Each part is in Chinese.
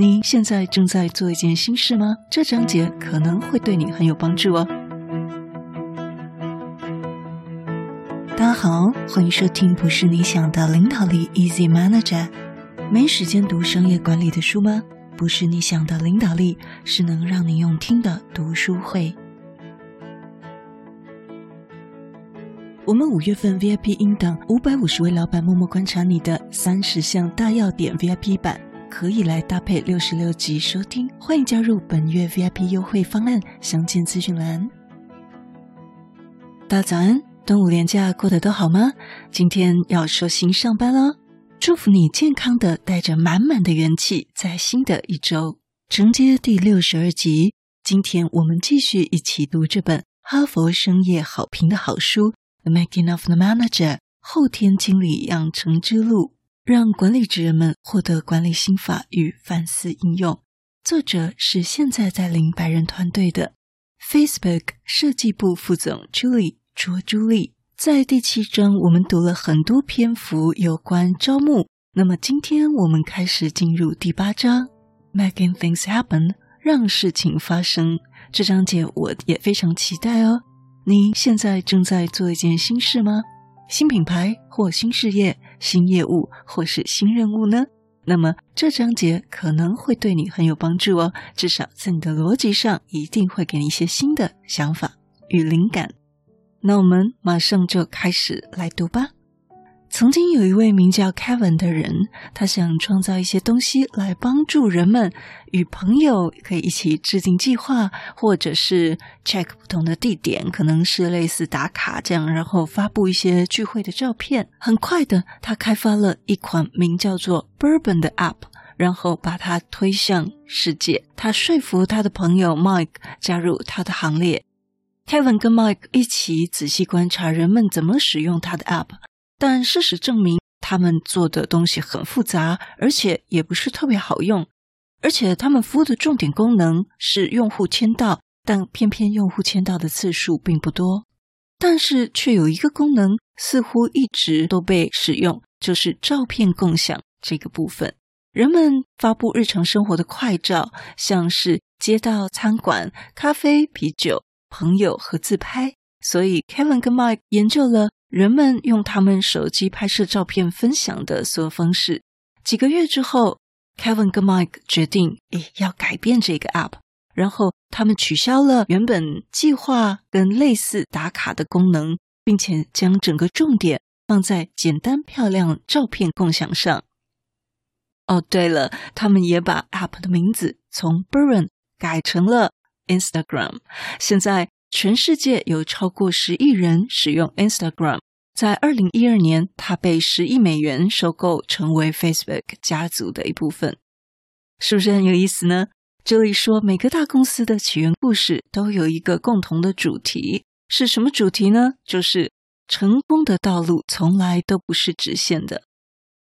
你现在正在做一件新事吗？这章节可能会对你很有帮助哦。大家好，欢迎收听不是你想的领导力 Easy Manager。没时间读商业管理的书吗？不是你想的领导力，是能让你用听的读书会。我们五月份 VIP 音档五百五十位老板默默观察你的三十项大要点 VIP 版，可以来搭配六十六集收听。欢迎加入本月 VIP 优惠方案，详见资讯栏。大早安，端午连假过得都好吗？今天要收心上班了。祝福你健康的，带着满满的元气，在新的一周承接第六十二集。今天我们继续一起读这本哈佛商业好评的好书《The Making of the Manager》后天经理养成之路，让管理职人们获得管理心法与反思应用。作者是现在在领百人团队的 Facebook 设计部副总 Julie 卓朱莉。在第七章，我们读了很多篇幅有关招募。那么今天我们开始进入第八章，Making things happen，让事情发生。这章节我也非常期待哦。你现在正在做一件新事吗？新品牌或新事业、新业务或是新任务呢？那么这章节可能会对你很有帮助哦。至少在你的逻辑上，一定会给你一些新的想法与灵感。那我们马上就开始来读吧。曾经有一位名叫 Kevin 的人，他想创造一些东西来帮助人们与朋友可以一起制定计划，或者是 check 不同的地点，可能是类似打卡这样，然后发布一些聚会的照片。很快的，他开发了一款名叫做 Bourbon 的 App，然后把它推向世界。他说服他的朋友 Mike 加入他的行列。Kevin 跟 Mike 一起仔细观察人们怎么使用他的 App，但事实证明，他们做的东西很复杂，而且也不是特别好用。而且他们服务的重点功能是用户签到，但偏偏用户签到的次数并不多。但是却有一个功能似乎一直都被使用，就是照片共享这个部分。人们发布日常生活的快照，像是街道、餐馆、咖啡、啤酒。朋友和自拍，所以 Kevin 跟 Mike 研究了人们用他们手机拍摄照片分享的所有方式。几个月之后，Kevin 跟 Mike 决定，诶，要改变这个 App，然后他们取消了原本计划跟类似打卡的功能，并且将整个重点放在简单漂亮照片共享上。哦，对了，他们也把 App 的名字从 Burn 改成了。Instagram 现在全世界有超过十亿人使用 Instagram。在二零一二年，它被十亿美元收购，成为 Facebook 家族的一部分。是不是很有意思呢？这里说，每个大公司的起源故事都有一个共同的主题，是什么主题呢？就是成功的道路从来都不是直线的。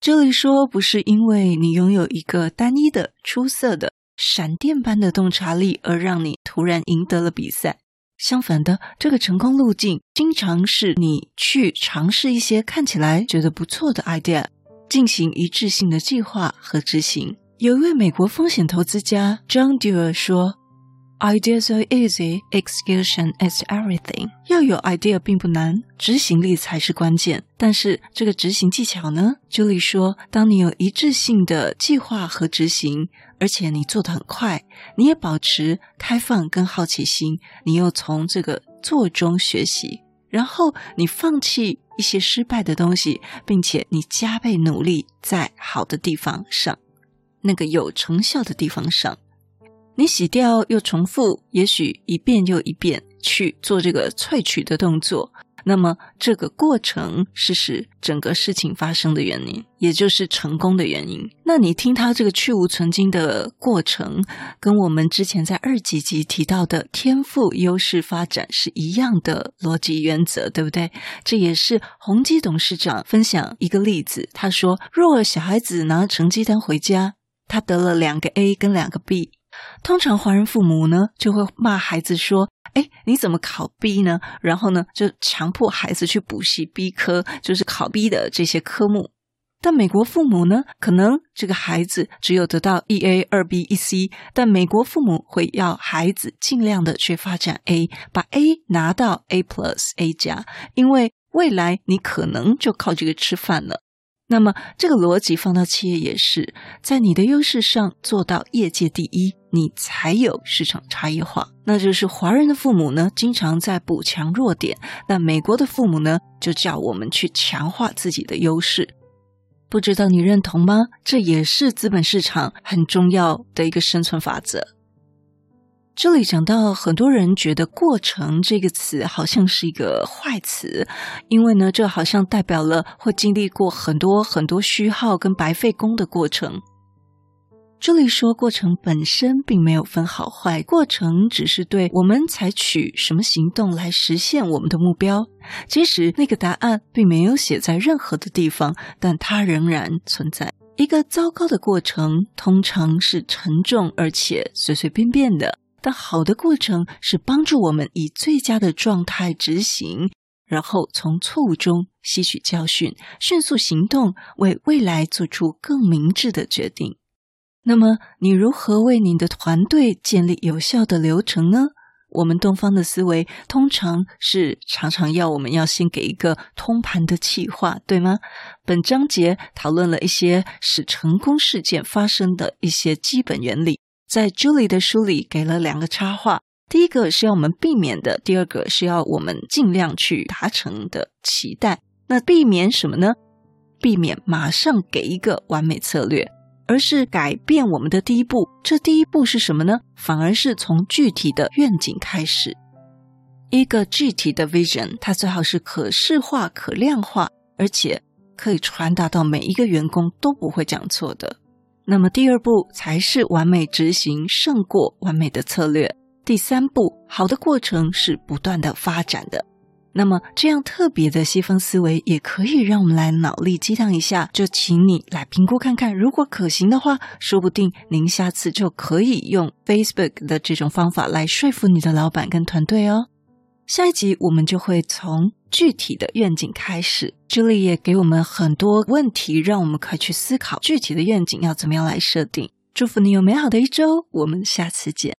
这里说，不是因为你拥有一个单一的、出色的。闪电般的洞察力，而让你突然赢得了比赛。相反的，这个成功路径经常是你去尝试一些看起来觉得不错的 idea，进行一致性的计划和执行。有一位美国风险投资家 John Doerr 说。Ideas are easy, execution is everything. 要有 idea 并不难，执行力才是关键。但是这个执行技巧呢？Julie 说，当你有一致性的计划和执行，而且你做得很快，你也保持开放跟好奇心，你又从这个做中学习，然后你放弃一些失败的东西，并且你加倍努力在好的地方上，那个有成效的地方上。你洗掉又重复，也许一遍又一遍去做这个萃取的动作，那么这个过程是使整个事情发生的原因，也就是成功的原因。那你听他这个去芜存菁的过程，跟我们之前在二几集提到的天赋优势发展是一样的逻辑原则，对不对？这也是宏基董事长分享一个例子，他说：若小孩子拿成绩单回家，他得了两个 A 跟两个 B。通常华人父母呢，就会骂孩子说：“哎，你怎么考 B 呢？”然后呢，就强迫孩子去补习 B 科，就是考 B 的这些科目。但美国父母呢，可能这个孩子只有得到一 A、二 B、一 C，但美国父母会要孩子尽量的去发展 A，把 A 拿到 A plus、A 加，因为未来你可能就靠这个吃饭了。那么，这个逻辑放到企业也是，在你的优势上做到业界第一，你才有市场差异化。那就是华人的父母呢，经常在补强弱点；那美国的父母呢，就叫我们去强化自己的优势。不知道你认同吗？这也是资本市场很重要的一个生存法则。这里讲到，很多人觉得“过程”这个词好像是一个坏词，因为呢，这好像代表了会经历过很多很多虚耗跟白费工的过程。这里说，过程本身并没有分好坏，过程只是对我们采取什么行动来实现我们的目标。即使那个答案并没有写在任何的地方，但它仍然存在。一个糟糕的过程，通常是沉重而且随随便便的。但好的过程是帮助我们以最佳的状态执行，然后从错误中吸取教训，迅速行动，为未来做出更明智的决定。那么，你如何为你的团队建立有效的流程呢？我们东方的思维通常是常常要我们要先给一个通盘的企划，对吗？本章节讨论了一些使成功事件发生的一些基本原理。在 Julie 的书里给了两个插画，第一个是要我们避免的，第二个是要我们尽量去达成的期待。那避免什么呢？避免马上给一个完美策略，而是改变我们的第一步。这第一步是什么呢？反而是从具体的愿景开始。一个具体的 vision，它最好是可视化、可量化，而且可以传达到每一个员工都不会讲错的。那么第二步才是完美执行，胜过完美的策略。第三步，好的过程是不断的发展的。那么这样特别的西方思维也可以让我们来脑力激荡一下，就请你来评估看看，如果可行的话，说不定您下次就可以用 Facebook 的这种方法来说服你的老板跟团队哦。下一集我们就会从具体的愿景开始，这里也给我们很多问题，让我们可以去思考具体的愿景要怎么样来设定。祝福你有美好的一周，我们下次见。